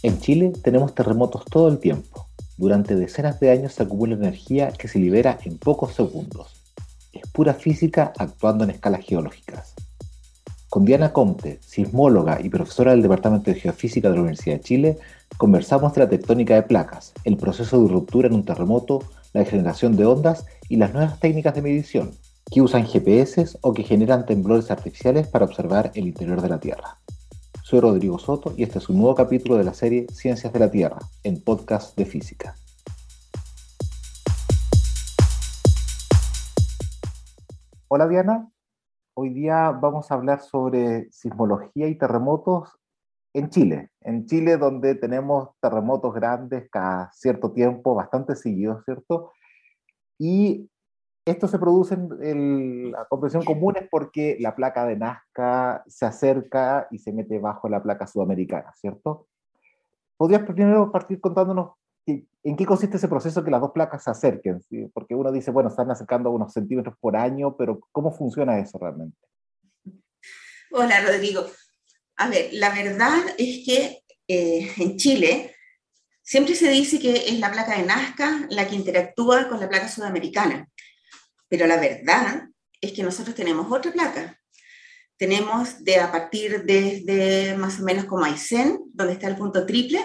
En Chile tenemos terremotos todo el tiempo. Durante decenas de años se acumula energía que se libera en pocos segundos. Es pura física actuando en escalas geológicas. Con Diana Comte, sismóloga y profesora del Departamento de Geofísica de la Universidad de Chile, conversamos de la tectónica de placas, el proceso de ruptura en un terremoto, la generación de ondas y las nuevas técnicas de medición, que usan GPS o que generan temblores artificiales para observar el interior de la Tierra. Soy Rodrigo Soto y este es un nuevo capítulo de la serie Ciencias de la Tierra, en podcast de física. Hola Diana, hoy día vamos a hablar sobre sismología y terremotos en Chile. En Chile donde tenemos terremotos grandes cada cierto tiempo, bastante seguidos, ¿cierto? Y esto se produce en la comprensión común es porque la placa de Nazca se acerca y se mete bajo la placa sudamericana, ¿cierto? ¿Podrías primero partir contándonos en qué consiste ese proceso que las dos placas se acerquen? Porque uno dice, bueno, están acercando unos centímetros por año, pero ¿cómo funciona eso realmente? Hola, Rodrigo. A ver, la verdad es que eh, en Chile siempre se dice que es la placa de Nazca la que interactúa con la placa sudamericana. Pero la verdad es que nosotros tenemos otra placa. Tenemos de a partir desde más o menos como Aysén, donde está el punto triple,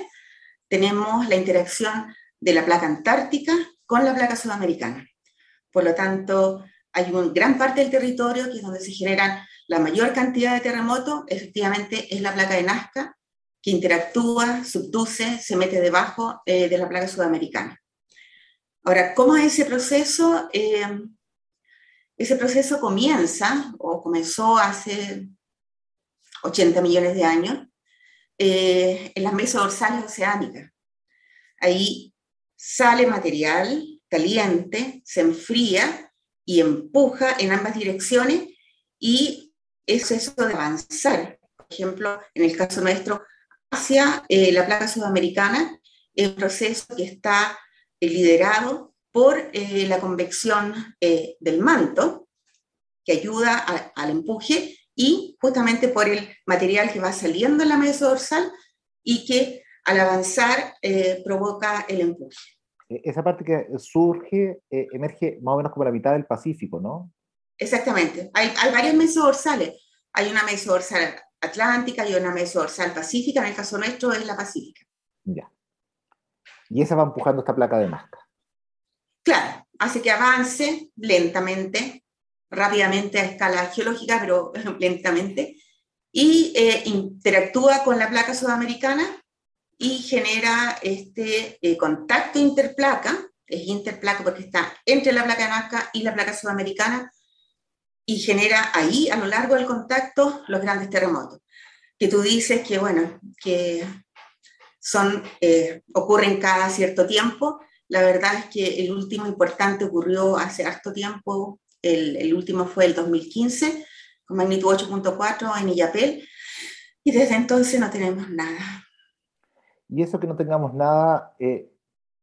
tenemos la interacción de la placa antártica con la placa sudamericana. Por lo tanto, hay una gran parte del territorio que es donde se generan la mayor cantidad de terremotos, efectivamente es la placa de Nazca, que interactúa, subduce, se mete debajo eh, de la placa sudamericana. Ahora, ¿cómo es ese proceso? Eh, ese proceso comienza, o comenzó hace 80 millones de años, eh, en las mesas dorsales oceánicas. Ahí sale material caliente, se enfría y empuja en ambas direcciones y es eso de avanzar. Por ejemplo, en el caso nuestro, hacia eh, la placa sudamericana, es un proceso que está eh, liderado por eh, la convección eh, del manto, que ayuda al empuje, y justamente por el material que va saliendo en la mesa dorsal y que al avanzar eh, provoca el empuje. E-, esa parte que surge, emerge más o menos como la mitad del Pacífico, ¿no? Exactamente. Hay, hay varias mesas dorsales. Hay una mesa dorsal atlántica y una mesa dorsal pacífica. En el caso nuestro es la pacífica. Ya. Y esa va empujando esta placa de Nazca. Claro, hace que avance lentamente, rápidamente a escala geológica, pero lentamente, y eh, interactúa con la placa sudamericana y genera este eh, contacto interplaca, es interplaca porque está entre la placa de Nazca y la placa sudamericana, y genera ahí, a lo largo del contacto, los grandes terremotos. Que tú dices que, bueno, que son, eh, ocurren cada cierto tiempo, la verdad es que el último importante ocurrió hace harto tiempo, el, el último fue el 2015, con magnitud 8.4 en Illapel, y desde entonces no tenemos nada. Y eso que no tengamos nada, eh,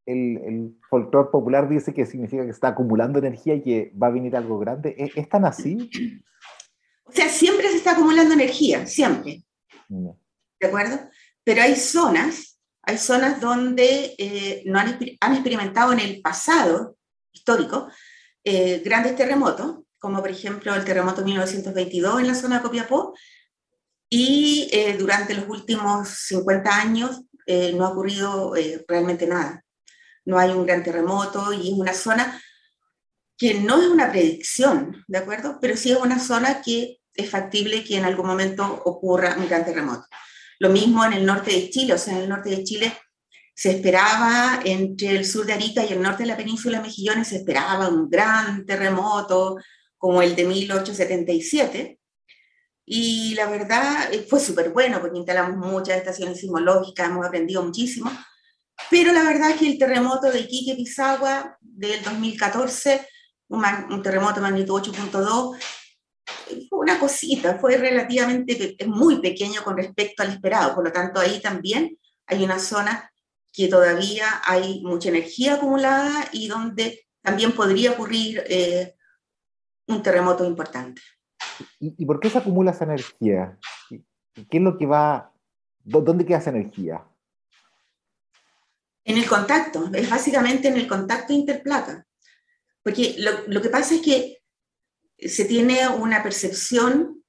el, el folclore popular dice que significa que está acumulando energía y que va a venir algo grande. ¿Es, es tan así? O sea, siempre se está acumulando energía, siempre. No. ¿De acuerdo? Pero hay zonas hay zonas donde eh, no han, han, experimentado en el pasado histórico eh, grandes terremotos, como por ejemplo el terremoto 1922 en la zona de Copiapó, y eh, durante los últimos 50 años no ha ocurrido realmente nada. No hay un gran terremoto y es una zona que no es una predicción, ¿de acuerdo? Pero sí es una zona que es factible que en algún momento ocurra un gran terremoto. Lo mismo en el norte de Chile, o sea, en el norte de Chile se esperaba entre el sur de Arica y el norte de la península Mejillones, se esperaba un gran terremoto como el de 1877. Y la verdad eh, fue súper bueno porque instalamos muchas estaciones sismológicas, hemos aprendido muchísimo. Pero la verdad es que el terremoto de Iquique, Pisagua del 2014, un, terremoto magnitud 8.2, fue una cosita, fue relativamente muy pequeño con respecto al esperado, por lo tanto ahí también hay una zona que todavía hay mucha energía acumulada y donde también podría ocurrir eh, un terremoto importante. ¿Y, por qué se acumula esa energía? ¿Qué es lo que va, dónde queda esa energía? En el contacto, es básicamente en el contacto interplaca. Porque lo, lo que pasa es que se tiene una percepción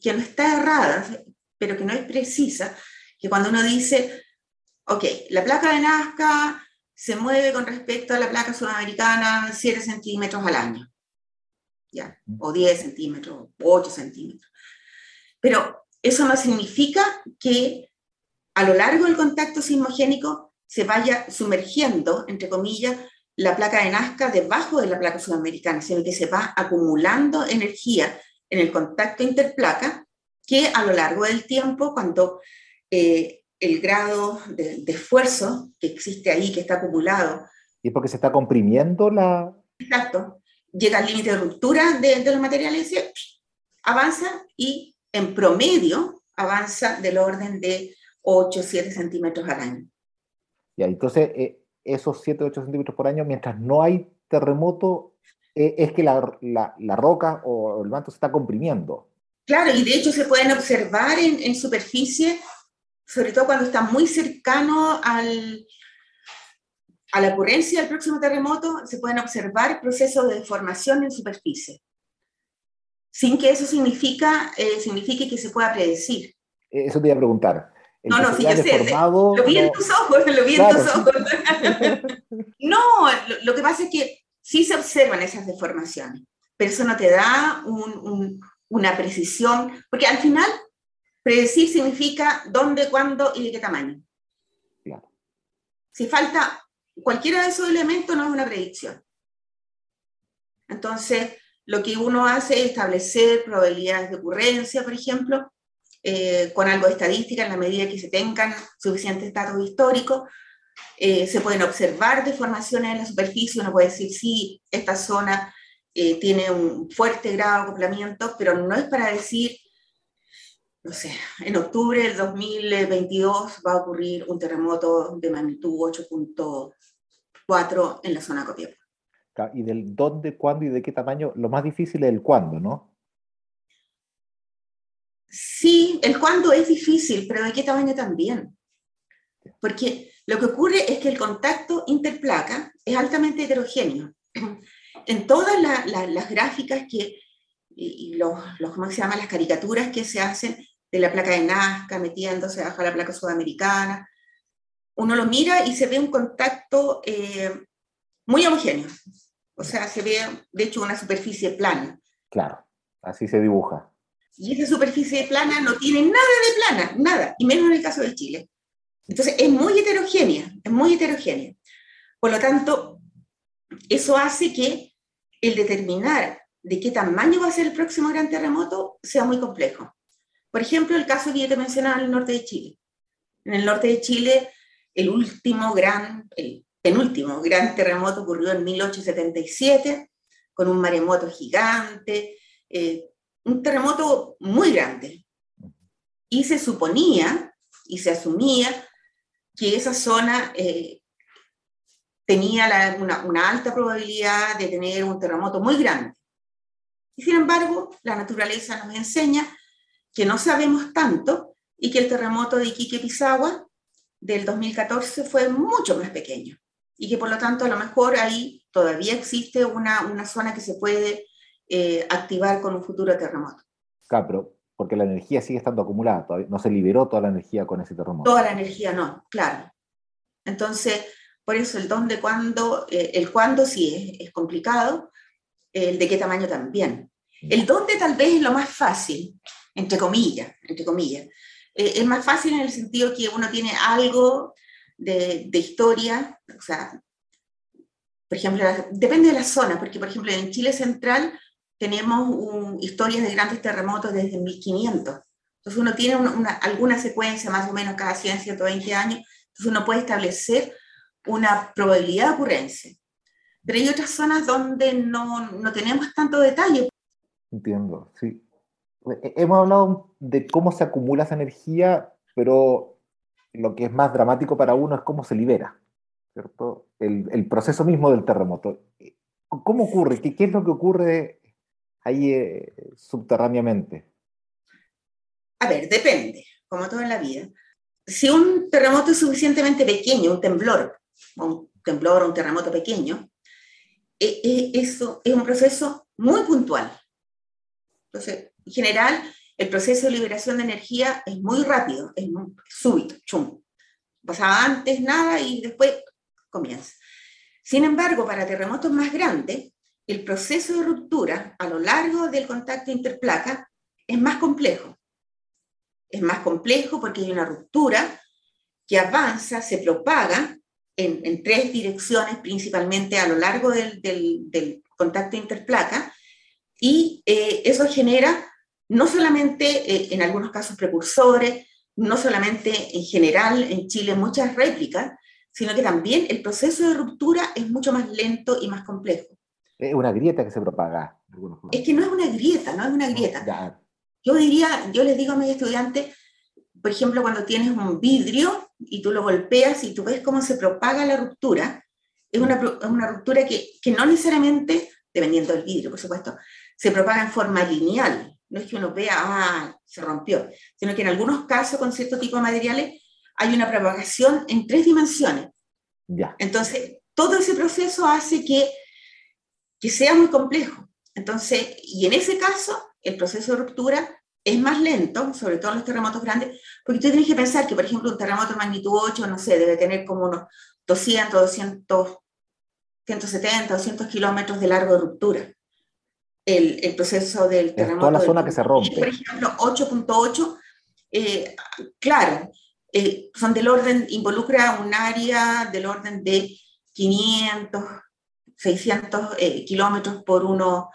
que no está errada, pero que no es precisa, que cuando uno dice, ok, la placa de Nazca se mueve con respecto a la placa sudamericana 7 centímetros al año, ¿ya? o 10 centímetros, 8 centímetros. Pero eso no significa que a lo largo del contacto sismogénico se vaya sumergiendo, entre comillas, la placa de Nazca debajo de la placa sudamericana, sino que se va acumulando energía en el contacto interplaca que a lo largo del tiempo, cuando eh, el grado de, esfuerzo que existe ahí, que está acumulado. ¿Y porque se está comprimiendo la...? Exacto. Llega al límite de ruptura de, los materiales y avanza y en promedio avanza del orden de 8, 7 centímetros al año. Ya, entonces eh, esos 7, 8 centímetros por año, mientras no hay terremoto, eh, es que la, la, la, roca o el manto se está comprimiendo. Claro, y de hecho se pueden observar en, en superficie sobre todo cuando está muy cercano al, a la ocurrencia del próximo terremoto, se pueden observar procesos de deformación en superficie, sin que eso significa, eh, signifique que se pueda predecir. Eso te iba a preguntar. No, no, sí, yo sé. Lo vi en tus ojos, lo vi en tus ojos. no, lo, que pasa es que sí se observan esas deformaciones, pero eso no te da una precisión, porque al final Predecir significa dónde, cuándo y de qué tamaño. Si falta cualquiera de esos elementos, no es una predicción. Entonces, lo que uno hace es establecer probabilidades de ocurrencia, por ejemplo, eh, con algo de estadística en la medida que se tengan suficientes datos históricos. Eh, se pueden observar deformaciones en la superficie, uno puede decir, sí, esta zona eh, tiene un fuerte grado de acoplamiento, pero no es para decir no sé, en octubre del 2022 va a ocurrir un terremoto de magnitud 8.4 en la zona Copiapó. Y del dónde, cuándo y de qué tamaño, lo más difícil es el cuándo, ¿no? Sí, el cuándo es difícil, pero de qué tamaño también. Porque lo que ocurre es que el contacto interplaca es altamente heterogéneo. En todas las gráficas que, y los, los, ¿cómo se llama? Las caricaturas que se hacen de la placa de Nazca metiéndose bajo la placa sudamericana. Uno lo mira y se ve un contacto eh, muy homogéneo. O sea, se ve, de hecho, una superficie plana. Claro, así se dibuja. Y esa superficie plana no tiene nada de plana, nada, y menos en el caso de Chile. Entonces, es muy heterogénea, es muy heterogénea. Por lo tanto, eso hace que el determinar de qué tamaño va a ser el próximo gran terremoto sea muy complejo. Por ejemplo, el caso que yo te mencionaba en el norte de Chile. En el norte de Chile, el último gran, el penúltimo gran terremoto ocurrió en 1877, con un maremoto gigante, eh, un terremoto muy grande. Y se suponía y se asumía que esa zona eh, tenía una, una, alta probabilidad de tener un terremoto muy grande. Y sin embargo, la naturaleza nos enseña que no sabemos tanto y que el terremoto de Iquique-Pisagua del 2014 fue mucho más pequeño y que por lo tanto a lo mejor ahí todavía existe una, una zona que se puede eh, activar con un futuro terremoto. Claro, pero porque la energía sigue estando acumulada, todavía no se liberó toda la energía con ese terremoto. Toda la energía no, claro. Entonces, por eso el dónde, cuándo, eh, el cuándo sí es, es, complicado, el de qué tamaño también. El dónde tal vez es lo más fácil, entre comillas, entre comillas. Eh, es más fácil en el sentido que uno tiene algo de, de historia, o sea, por ejemplo, depende de la zona, porque por ejemplo en Chile Central tenemos historias de grandes terremotos desde 1500. Entonces uno tiene una, alguna secuencia más o menos cada 100, 120 años, entonces uno puede establecer una probabilidad de ocurrencia. Pero hay otras zonas donde no, no tenemos tanto detalle. Entiendo, sí. Eh, hemos hablado de cómo se acumula esa energía, pero lo que es más dramático para uno es cómo se libera, ¿cierto? El, proceso mismo del terremoto. ¿Cómo ocurre? ¿Qué, es lo que ocurre ahí eh, subterráneamente? A ver, depende, como todo en la vida. Si un terremoto es suficientemente pequeño, un temblor, un temblor o un terremoto pequeño, eh, eh, eso es un proceso muy puntual. Entonces, en general, el proceso de liberación de energía es muy rápido, es súbito, chum. Pasaba antes nada y después comienza. Sin embargo, para terremotos más grandes, el proceso de ruptura a lo largo del contacto interplaca es más complejo. Es más complejo porque hay una ruptura que avanza, se propaga en, tres direcciones, principalmente a lo largo del, contacto interplaca, y eh, eso genera no solamente eh, en algunos casos precursores, no solamente en general en Chile muchas réplicas, sino que también el proceso de ruptura es mucho más lento y más complejo. Es una grieta que se propaga. Es que no es una grieta, no es una grieta. Yo diría, yo les digo a mis estudiantes, por ejemplo, cuando tienes un vidrio y tú lo golpeas y tú ves cómo se propaga la ruptura, es una, una ruptura que, que, no necesariamente, dependiendo del vidrio, por supuesto, se propaga en forma lineal. No es que uno vea, ah, se rompió, sino que en algunos casos con cierto tipo de materiales hay una propagación en tres dimensiones. Ya. Entonces, todo ese proceso hace que, que sea muy complejo. Entonces, y en ese caso, el proceso de ruptura es más lento, sobre todo en los terremotos grandes, porque tú tienes que pensar que, por ejemplo, un terremoto de magnitud 8, no sé, debe tener como unos 200, 200, 170, 200 kilómetros de largo de ruptura. El, el proceso del terremoto. toda la zona que se rompe. Por ejemplo, 8.8, eh, claro, eh, son del orden, involucra un área del orden de 500, 600 eh, kilómetros por uno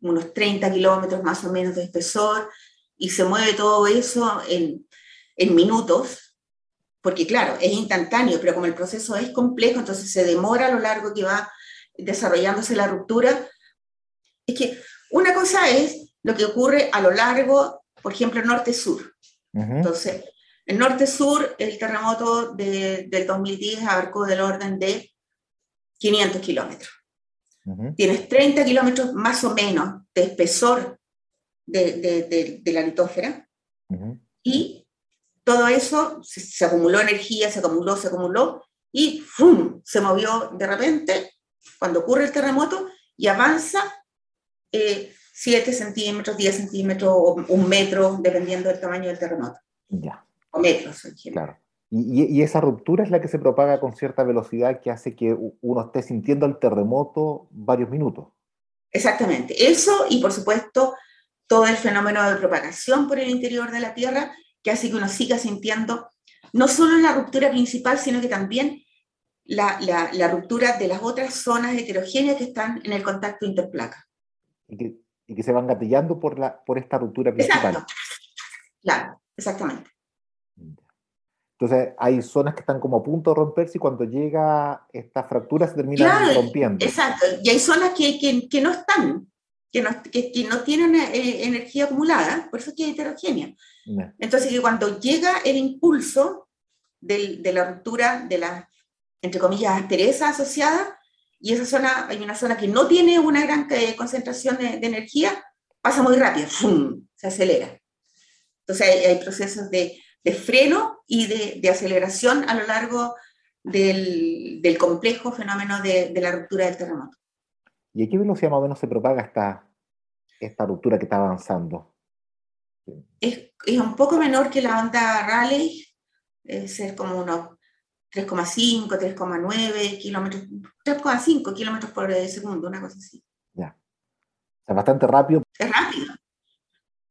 unos 30 kilómetros más o menos de espesor, y se mueve todo eso en, en minutos, porque claro, es instantáneo, pero como el proceso es complejo, entonces se demora a lo largo que va desarrollándose la ruptura. Es que una cosa es lo que ocurre a lo largo, por ejemplo, norte-sur. Entonces, en norte-sur, el terremoto de, del 2010 abarcó del orden de 500 kilómetros. Tienes 30 kilómetros más o menos de espesor de, la litósfera y todo eso se, acumuló energía, se acumuló, se acumuló y ¡fum! se movió de repente cuando ocurre el terremoto y avanza 7 eh, centímetros, 10 centímetros o un metro, dependiendo del tamaño del terremoto. Ya. O metros en Claro. Y, esa ruptura es la que se propaga con cierta velocidad que hace que uno esté sintiendo el terremoto varios minutos. Exactamente. Eso y por supuesto todo el fenómeno de propagación por el interior de la Tierra que hace que uno siga sintiendo no solo la ruptura principal, sino que también la, la, ruptura de las otras zonas heterogéneas que están en el contacto interplaca. Y que, y que se van gatillando por, la, por esta ruptura principal. Exacto. Claro, exactamente. Entonces hay zonas que están como a punto de romperse y cuando llega esta fractura se termina rompiendo. Exacto, y hay zonas que, que, que no están, que no, que, no tienen eh, energía acumulada, por eso es que es heterogénea. Entonces que cuando llega el impulso de, de la ruptura de la, entre comillas, aspereza asociada, y esa zona, hay una zona que no tiene una gran eh, concentración de, de energía, pasa muy rápido, ¡fum! se acelera. Entonces hay, hay procesos de de freno y de, aceleración a lo largo del, complejo fenómeno de, la ruptura del terremoto. ¿Y a qué velocidad más o menos se propaga esta, esta ruptura que está avanzando? Es, un poco menor que la onda Raleigh, es como unos 3,5, 3,9 kilómetros, 3,5 kilómetros por segundo, una cosa así. Ya. O sea, bastante rápido. Es rápido.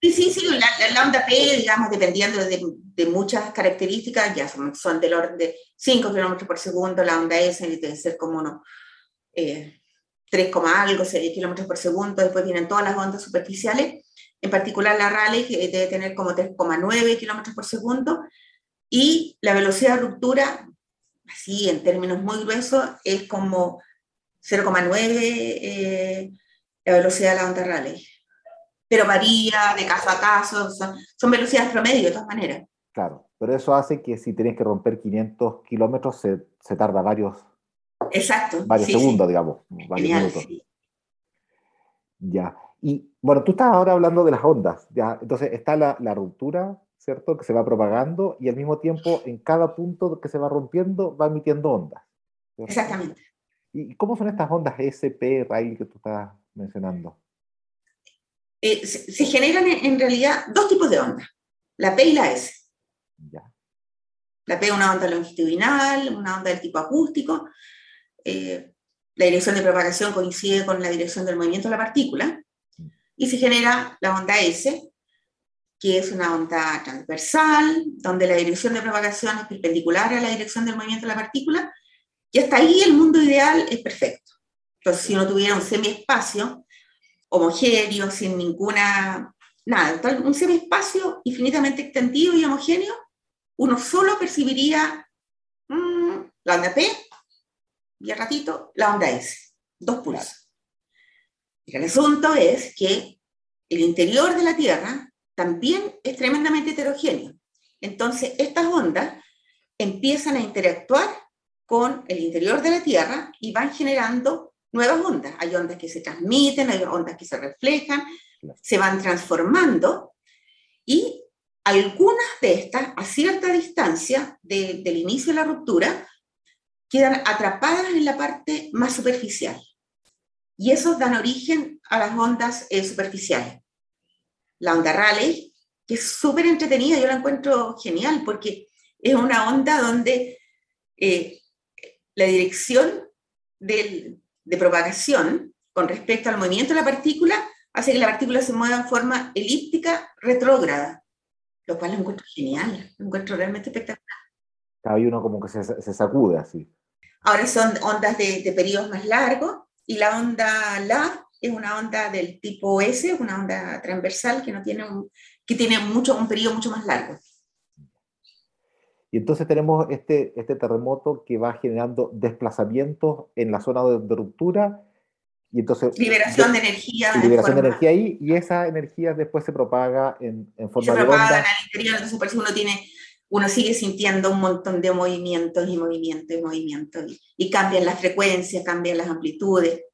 Sí, sí, sí, la, onda P, digamos, dependiendo de, de muchas características, ya son, son, del orden de 5 kilómetros por segundo, la onda S debe ser como unos eh, 3, algo, 6 kilómetros por segundo, después vienen todas las ondas superficiales, en particular la Raleigh debe tener como 3,9 kilómetros por segundo, y la velocidad de ruptura, así en términos muy gruesos, es como 0,9 eh, la velocidad de la onda Raleigh pero varía de caso a caso, son, velocidades promedio de todas maneras. Claro, pero eso hace que si tienes que romper 500 kilómetros se, se, tarda varios, Exacto, varios segundos, digamos, varios minutos. Ya, y bueno, tú estás ahora hablando de las ondas, ya, entonces está la, la ruptura ¿cierto? Que se va propagando y al mismo tiempo en cada punto que se va rompiendo va emitiendo ondas. Exactamente. ¿Y cómo son estas ondas SP, rail que tú estás mencionando? Eh, se, generan en, realidad dos tipos de ondas, la P y la S. La P es una onda longitudinal, una onda del tipo acústico. Eh, la dirección de propagación coincide con la dirección del movimiento de la partícula. Y se genera la onda S, que es una onda transversal, donde la dirección de propagación es perpendicular a la dirección del movimiento de la partícula. Y hasta ahí el mundo ideal es perfecto. Entonces, si uno tuviera un semiespacio homogéneo, sin ninguna, nada, un semiespacio infinitamente extendido y homogéneo, uno solo percibiría mm, la onda P y al ratito la onda S, dos pulsos. El asunto es que el interior de la Tierra también es tremendamente heterogéneo. Entonces, estas ondas empiezan a interactuar con el interior de la Tierra y van generando nuevas ondas. Hay ondas que se transmiten, hay ondas que se reflejan, se van transformando y algunas de estas, a cierta distancia del inicio de la ruptura, quedan atrapadas en la parte más superficial. Y esos dan origen a las ondas eh, superficiales. La onda Raleigh, que es súper entretenida, yo la encuentro genial porque es una onda donde eh, la dirección del, de propagación con respecto al movimiento de la partícula hace que la partícula se mueva en forma elíptica retrógrada, lo cual lo encuentro genial, lo encuentro realmente espectacular. Hay uno como que se, se sacude así. Ahora son ondas de, de periodos más largos y la onda LAB es una onda del tipo S, una onda transversal que, no tiene, un, que tiene mucho, un periodo mucho más largo. Y entonces tenemos este, este terremoto que va generando desplazamientos en la zona de, ruptura. Y entonces, liberación de, energía. liberación de energía ahí, y esa energía después se propaga en, en forma se de onda. al interior, entonces por eso uno tiene uno sigue sintiendo un montón de movimientos y movimientos y movimientos, y, y cambian las frecuencias, cambian las amplitudes.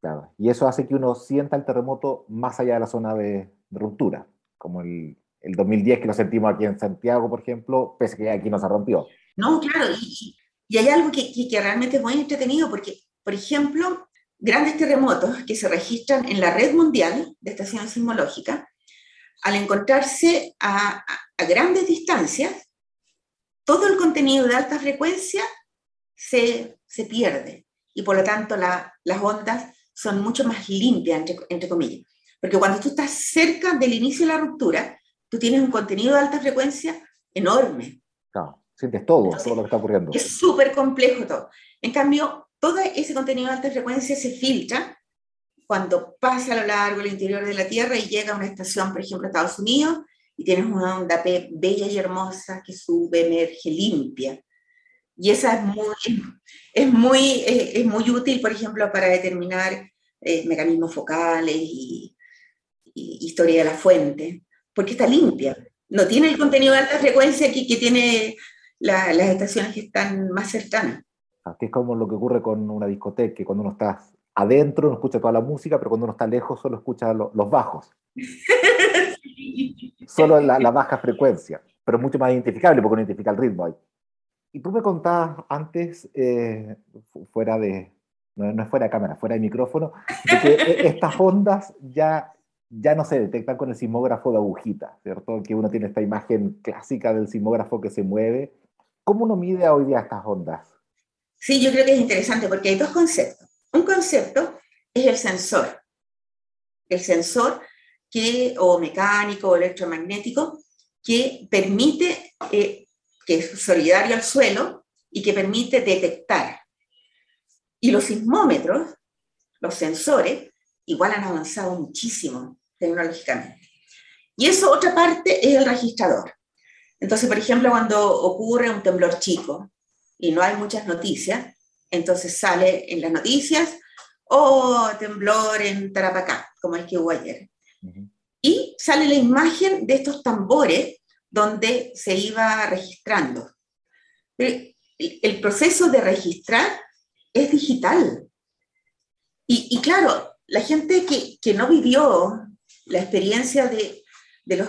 Claro, y eso hace que uno sienta el terremoto más allá de la zona de, de ruptura, como el, el 2010 que lo sentimos aquí en Santiago, por ejemplo, pese que aquí no se rompió. No, claro, y, y hay algo que, que, realmente es muy entretenido porque, por ejemplo, grandes terremotos que se registran en la red mundial de estaciones sismológicas, al encontrarse a, a, grandes distancias, todo el contenido de alta frecuencia se, se pierde y por lo tanto la, las ondas son mucho más limpias, entre, entre comillas. Porque cuando tú estás cerca del inicio de la ruptura, tú tienes un contenido de alta frecuencia enorme. Claro, sientes todo, todo lo que está ocurriendo. Es súper complejo todo. En cambio, todo ese contenido de alta frecuencia se filtra cuando pasa a lo largo del interior de la Tierra y llega a una estación, por ejemplo, Estados Unidos, y tienes una onda bella y hermosa que sube, emerge, limpia. Y esa es muy, es muy, es, muy útil, por ejemplo, para determinar eh, mecanismos focales y, y, historia de la fuente porque está limpia. No tiene el contenido de alta frecuencia que, que tiene las estaciones que están más cercanas. Que es como lo que ocurre con una discoteca, que cuando uno está adentro no escucha toda la música, pero cuando uno está lejos solo escucha los bajos. Solo la, la, baja frecuencia, pero mucho más identificable porque uno identifica el ritmo ahí. Y tú me contabas antes, eh, fuera de, no, no, es fuera de cámara, fuera de micrófono, de que e, estas ondas ya ya no se detectan con el sismógrafo de agujita, ¿cierto? Que uno tiene esta imagen clásica del sismógrafo que se mueve. ¿Cómo uno mide hoy día estas ondas? Sí, yo creo que es interesante porque hay dos conceptos. Un concepto es el sensor. El sensor que, o mecánico o electromagnético que permite, eh, que es solidario al suelo y que permite detectar. Y los sismómetros, los sensores, igual han avanzado muchísimo tecnológicamente. Y eso, otra parte, es el registrador. Entonces, por ejemplo, cuando ocurre un temblor chico y no hay muchas noticias, entonces sale en las noticias, o oh, temblor en Tarapacá, como el que hubo ayer. Y sale la imagen de estos tambores donde se iba registrando. el proceso de registrar es digital. Y, y claro, la gente que, que, no vivió la experiencia de, de, los,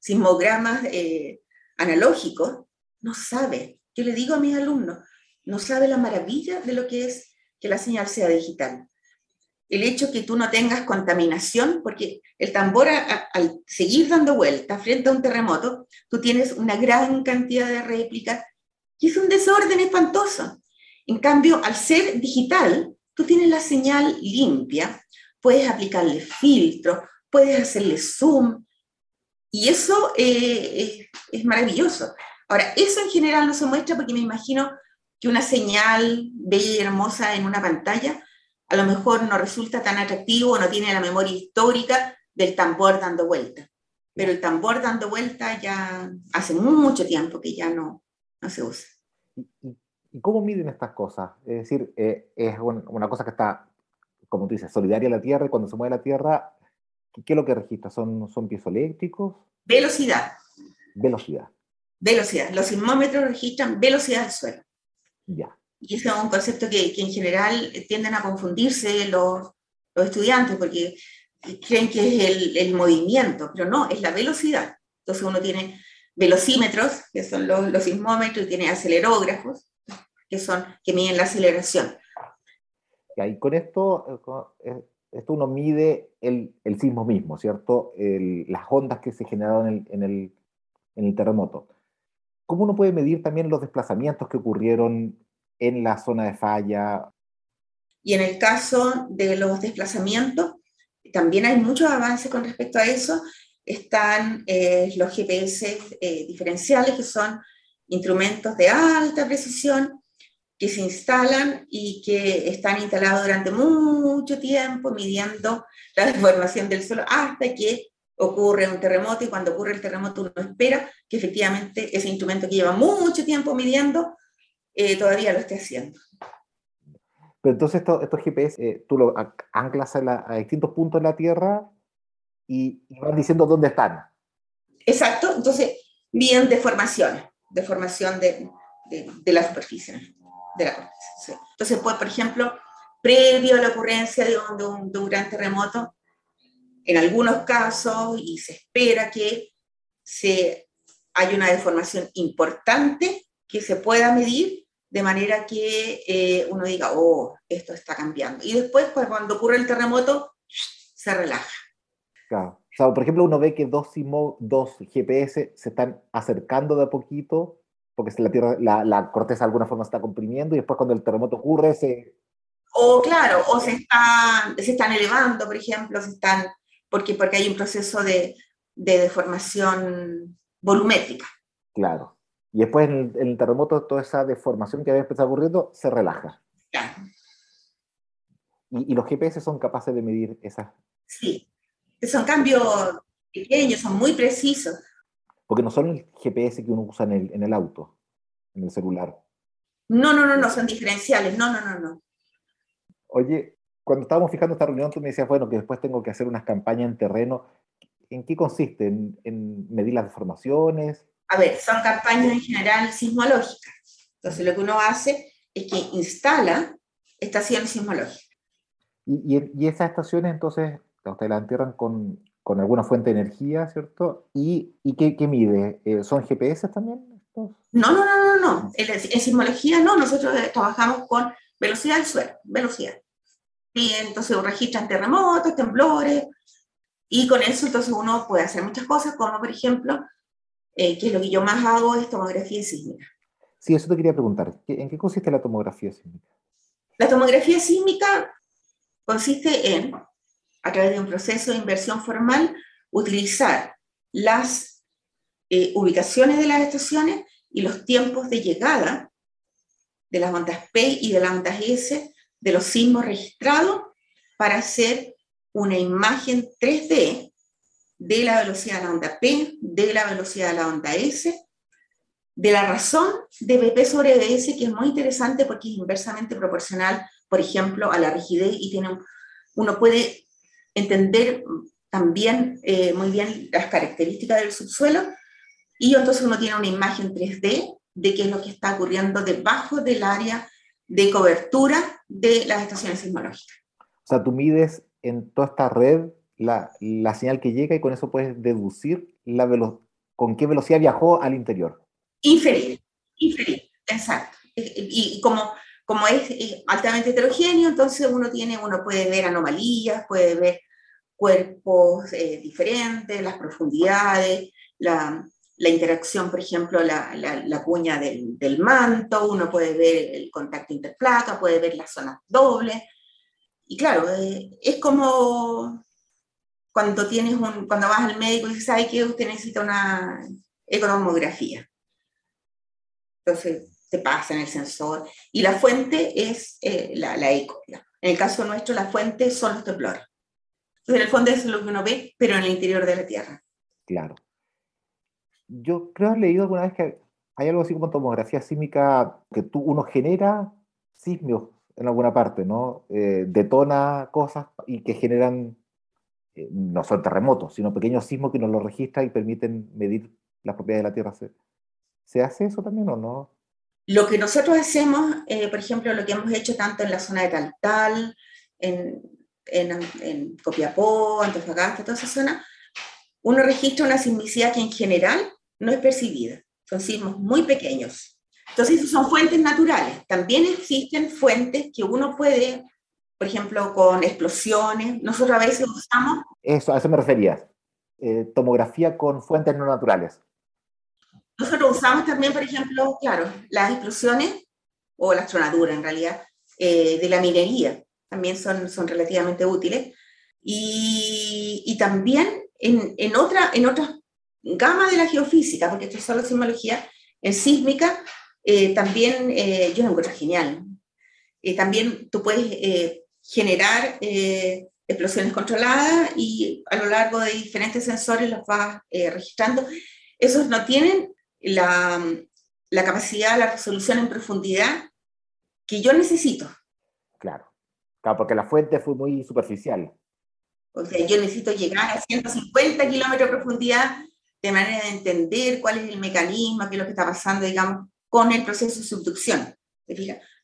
sismogramas eh, analógicos, no sabe. Yo le digo a mis alumnos, no sabe la maravilla de lo que es que la señal sea digital. El hecho que tú no tengas contaminación, porque el tambor al seguir dando vueltas frente a un terremoto, tú tienes una gran cantidad de réplicas y es un desorden espantoso. En cambio, al ser digital, tú tienes la señal limpia, puedes aplicarle filtro, puedes hacerle zoom, y eso eh, es, maravilloso. Ahora, eso en general no se muestra porque me imagino que una señal bella y hermosa en una pantalla a lo mejor no resulta tan atractivo o no tiene la memoria histórica del tambor dando vuelta. Pero el tambor dando vuelta ya hace mucho tiempo que ya no, no se usa. ¿Y, cómo miden estas cosas? Es decir, eh, es una cosa que está, como tú dices, solidaria a la Tierra y cuando se mueve la Tierra ¿Qué, es lo que registra? ¿Son, son piezoeléctricos? Velocidad. Velocidad. Velocidad. Los sismómetros registran velocidad del suelo. Ya. Y ese es un concepto que, que en general tienden a confundirse los, los, estudiantes porque creen que es el, el, movimiento, pero no, es la velocidad. Entonces uno tiene velocímetros, que son los, los sismómetros, y tiene acelerógrafos, que, son, que miden la aceleración. Y con esto eh, esto uno mide el, el sismo mismo, ¿cierto? las ondas que se generaron en el, en, el, en el, terremoto. ¿Cómo uno puede medir también los desplazamientos que ocurrieron en la zona de falla? Y en el caso de los desplazamientos, también hay muchos avances con respecto a eso. Están eh, los GPS eh, diferenciales, que son instrumentos de alta precisión que se instalan y que están instalados durante mucho tiempo midiendo la deformación del suelo hasta que ocurre un terremoto y cuando ocurre el terremoto uno espera que efectivamente ese instrumento que lleva mucho tiempo midiendo eh, todavía lo esté haciendo. Pero entonces estos, GPS eh, tú lo anclas a, a, distintos puntos de la Tierra y, y van diciendo dónde están. Exacto, entonces miden deformaciones, deformación de, de, de la superficie de la corteza. Entonces, pues, por ejemplo, previo a la ocurrencia de un, de, un, gran terremoto, en algunos casos, y se espera que se, hay una deformación importante que se pueda medir de manera que eh, uno diga, oh, esto está cambiando. Y después, pues, cuando ocurre el terremoto, se relaja. Claro. O sea, por ejemplo, uno ve que dos, dos GPS se están acercando de a poquito porque la, tierra, la, la, corteza de alguna forma está comprimiendo y después cuando el terremoto ocurre se... O claro, o se, está, se están elevando, por ejemplo, se están, porque, porque hay un proceso de, de deformación volumétrica. Claro. Y después en el, terremoto toda esa deformación que había empezado ocurriendo se relaja. Claro. Y, y, los GPS son capaces de medir esas... Sí, son cambios pequeños, son muy precisos. Porque no son el GPS que uno usa en el, en el auto, en el celular. No, no, no, no, son diferenciales. No, no, no, no. Oye, cuando estábamos fijando esta reunión, tú me decías, bueno, que después tengo que hacer unas campañas en terreno. ¿En qué consiste? ¿En, medir las deformaciones? A ver, son campañas en general sismológicas. Entonces, lo que uno hace es que instala estaciones sismológicas. Y, y, y esas estaciones, entonces, ustedes las entierran con, con alguna fuente de energía, ¿cierto? ¿Y, y qué, qué, mide? Eh, ¿Son GPS también? No, no, no, no, no. En, en, sismología no, nosotros eh, trabajamos con velocidad del suelo, velocidad. Y entonces registran terremotos, temblores, y con eso entonces uno puede hacer muchas cosas, como por ejemplo, eh, que es lo que yo más hago, es tomografía sísmica. Sí, eso te quería preguntar. ¿En qué consiste la tomografía sísmica? La tomografía sísmica consiste en a través de un proceso de inversión formal, utilizar las eh, ubicaciones de las estaciones y los tiempos de llegada de las ondas P y de las ondas S de los sismos registrados para hacer una imagen 3D de la velocidad de la onda P, de la velocidad de la onda S, de la razón de BP sobre BS, que es muy interesante porque es inversamente proporcional, por ejemplo, a la rigidez y tiene uno puede entender también eh, muy bien las características del subsuelo y entonces uno tiene una imagen 3D de qué es lo que está ocurriendo debajo del área de cobertura de las estaciones sismológicas. O sea, tú mides en toda esta red la, la señal que llega y con eso puedes deducir la, velo con qué velocidad viajó al interior. Inferior, inferior, exacto. Y, como, como es, altamente heterogéneo, entonces uno, tiene, uno puede ver anomalías, puede ver cuerpos eh, diferentes, las profundidades, la, la interacción, por ejemplo, la, la, cuña del, del, manto, uno puede ver el contacto interplaca, puede ver las zonas dobles. Y claro, eh, es como cuando, tienes un, cuando vas al médico y dices, ¿sabe que usted necesita una economografía? Entonces te pasa en el sensor. Y la fuente es eh, la, la eco. En el caso nuestro, la fuente son los temblores. Entonces, en el fondo es lo que uno ve, pero en el interior de la Tierra. Claro yo creo haber leído alguna vez que hay algo así como tomografía sísmica que tú, uno genera sismos en alguna parte, ¿no? Eh, detona cosas y que generan, eh, no son terremotos, sino pequeños sismos que nos lo registran y permiten medir las propiedades de la Tierra. ¿Se, ¿se hace eso también o no? Lo que nosotros hacemos, eh, por ejemplo, lo que hemos hecho tanto en la zona de Taltal, en, en, en Copiapó, Antofagasta, toda esa zona, uno registra una sismicidad que en general no es percibida. Son sismos muy pequeños. Entonces, son fuentes naturales. También existen fuentes que uno puede, por ejemplo, con explosiones. Nosotros a veces usamos... Eso, a eso me referías. Eh, tomografía con fuentes no naturales. Nosotros usamos también, por ejemplo, claro, las explosiones o la tronadura en realidad eh, de la minería. También son, son relativamente útiles. Y, y también en, en, otra, en otras gama de la geofísica, porque esto es solo sismología, en sísmica, eh, también eh, yo lo encuentro genial. Eh, también tú puedes generar explosiones controladas y a lo largo de diferentes sensores los vas registrando. Esos no tienen la, la, capacidad, la resolución en profundidad que yo necesito. Claro, claro porque la fuente fue muy superficial. O sea, yo necesito llegar a 150 kilómetros de profundidad de manera de entender cuál es el mecanismo, qué es lo que está pasando, digamos, con el proceso de subducción.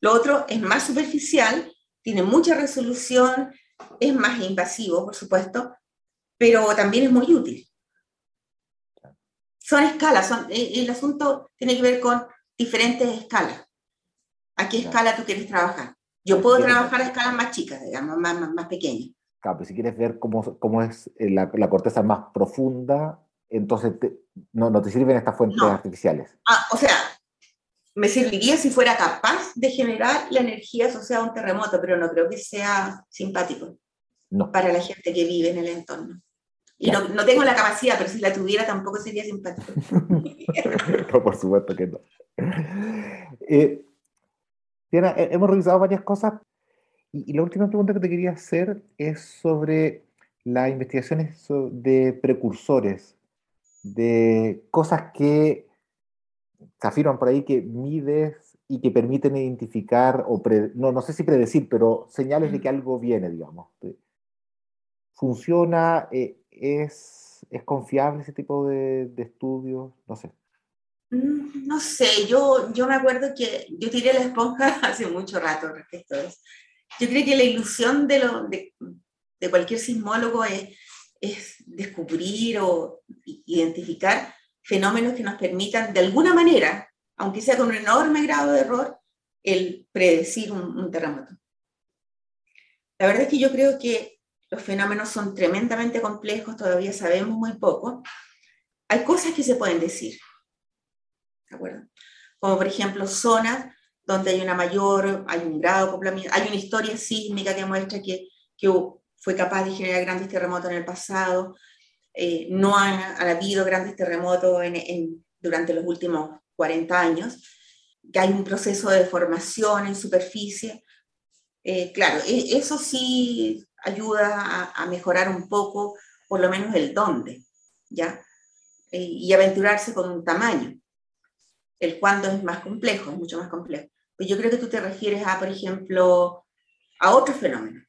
Lo otro es más superficial, tiene mucha resolución, es más invasivo, por supuesto, pero también es muy útil. Son escalas, son, eh, el asunto tiene que ver con diferentes escalas. ¿A qué escala tú quieres trabajar? Yo puedo trabajar a escalas más chicas, digamos, más, más, pequeñas. Claro, pero si quieres ver cómo, cómo es eh, la, la corteza más profunda, entonces no, no, te sirven estas fuentes artificiales. Ah, o sea, me serviría si fuera capaz de generar la energía asociada a un terremoto, pero no creo que sea simpático para la gente que vive en el entorno. Y no, no, tengo la capacidad, pero si la tuviera tampoco sería simpático. no, por supuesto que no. Eh, Diana, hemos revisado varias cosas y, y, la última pregunta que te quería hacer es sobre las investigaciones de precursores de cosas que se afirman por ahí que mides y que permiten identificar, o no, no sé si predecir, pero señales de que algo viene, digamos. ¿Funciona? Eh, ¿Es, ¿Es confiable ese tipo de, de estudios? No sé. Mm, no sé, yo, yo me acuerdo que yo tiré la esponja hace mucho rato respecto a eso. Yo creo que la ilusión de, lo, de, de cualquier sismólogo es es descubrir o identificar fenómenos que nos permitan de alguna manera, aunque sea con un enorme grado de error, el predecir un, terremoto. La verdad es que yo creo que los fenómenos son tremendamente complejos, todavía sabemos muy poco. Hay cosas que se pueden decir, ¿de acuerdo? Como por ejemplo zonas donde hay una mayor, hay un grado de hay una historia sísmica que muestra que, fue capaz de generar grandes terremotos en el pasado. Eh, no han, habido grandes terremotos durante los últimos 40 años, que hay un proceso de deformación en superficie. Eh, claro, e, eso sí ayuda a, mejorar un poco, por lo menos el dónde, ¿ya? Eh, y aventurarse con un tamaño. El cuándo es más complejo, es mucho más complejo. Pues yo creo que tú te refieres a, por ejemplo, a otro fenómeno.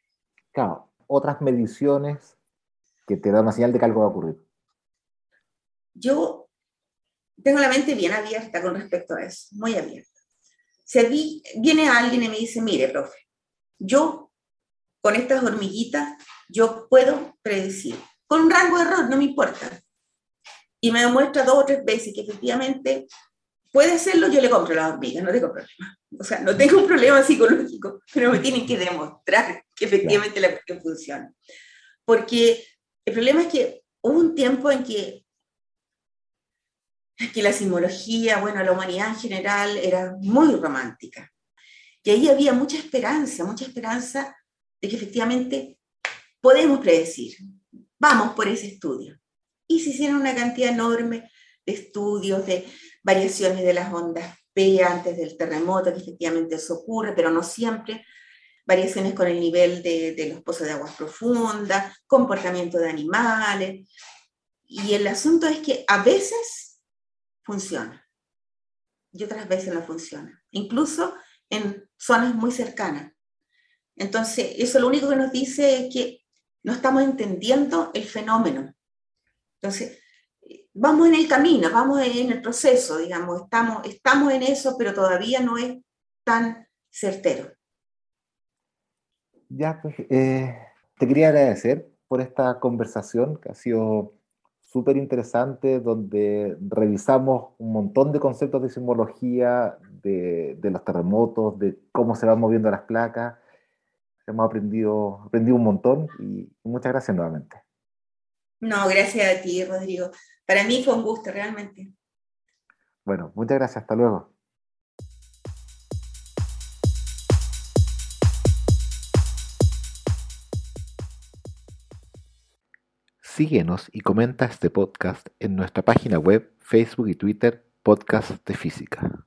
Claro, otras mediciones que te dan una señal de que algo va a ocurrir? Yo tengo la mente bien abierta con respecto a eso, muy abierta. Si viene alguien y me dice, mire, profe, yo con estas hormiguitas, yo puedo predecir, con un rango de error, no me importa. y me demuestra dos o tres veces que efectivamente puede hacerlo, yo le compro la hormiga, no tengo problema. O sea, no tengo un problema psicológico, pero me tienen que demostrar que efectivamente la cuestión funciona. Porque el problema es que hubo un tiempo en que, que la simbología, bueno, la humanidad en general era muy romántica. Y ahí había mucha esperanza, mucha esperanza de que efectivamente podemos predecir. Vamos por ese estudio. Y se hicieron una cantidad enorme de estudios, de variaciones de las ondas P antes del terremoto, que efectivamente eso ocurre, pero no siempre. Variaciones con el nivel de, de los pozos de aguas profundas, comportamiento de animales. Y el asunto es que a veces funciona y otras veces no funciona. Incluso en zonas muy cercanas. Entonces, eso lo único que nos dice es que no estamos entendiendo el fenómeno. Entonces, vamos en el camino, vamos en el proceso, digamos, estamos, estamos en eso, pero todavía no es tan certero. Ya, pues, eh, te quería agradecer por esta conversación que ha sido súper interesante, donde revisamos un montón de conceptos de sismología, de, de, los terremotos, de cómo se van moviendo las placas. Hemos aprendido, aprendido un montón y muchas gracias nuevamente. No, gracias a ti, Rodrigo. Para mí fue un gusto, realmente. Bueno, muchas gracias. Hasta luego. Síguenos y comenta este podcast en nuestra página web, Facebook y Twitter, Podcast de Física.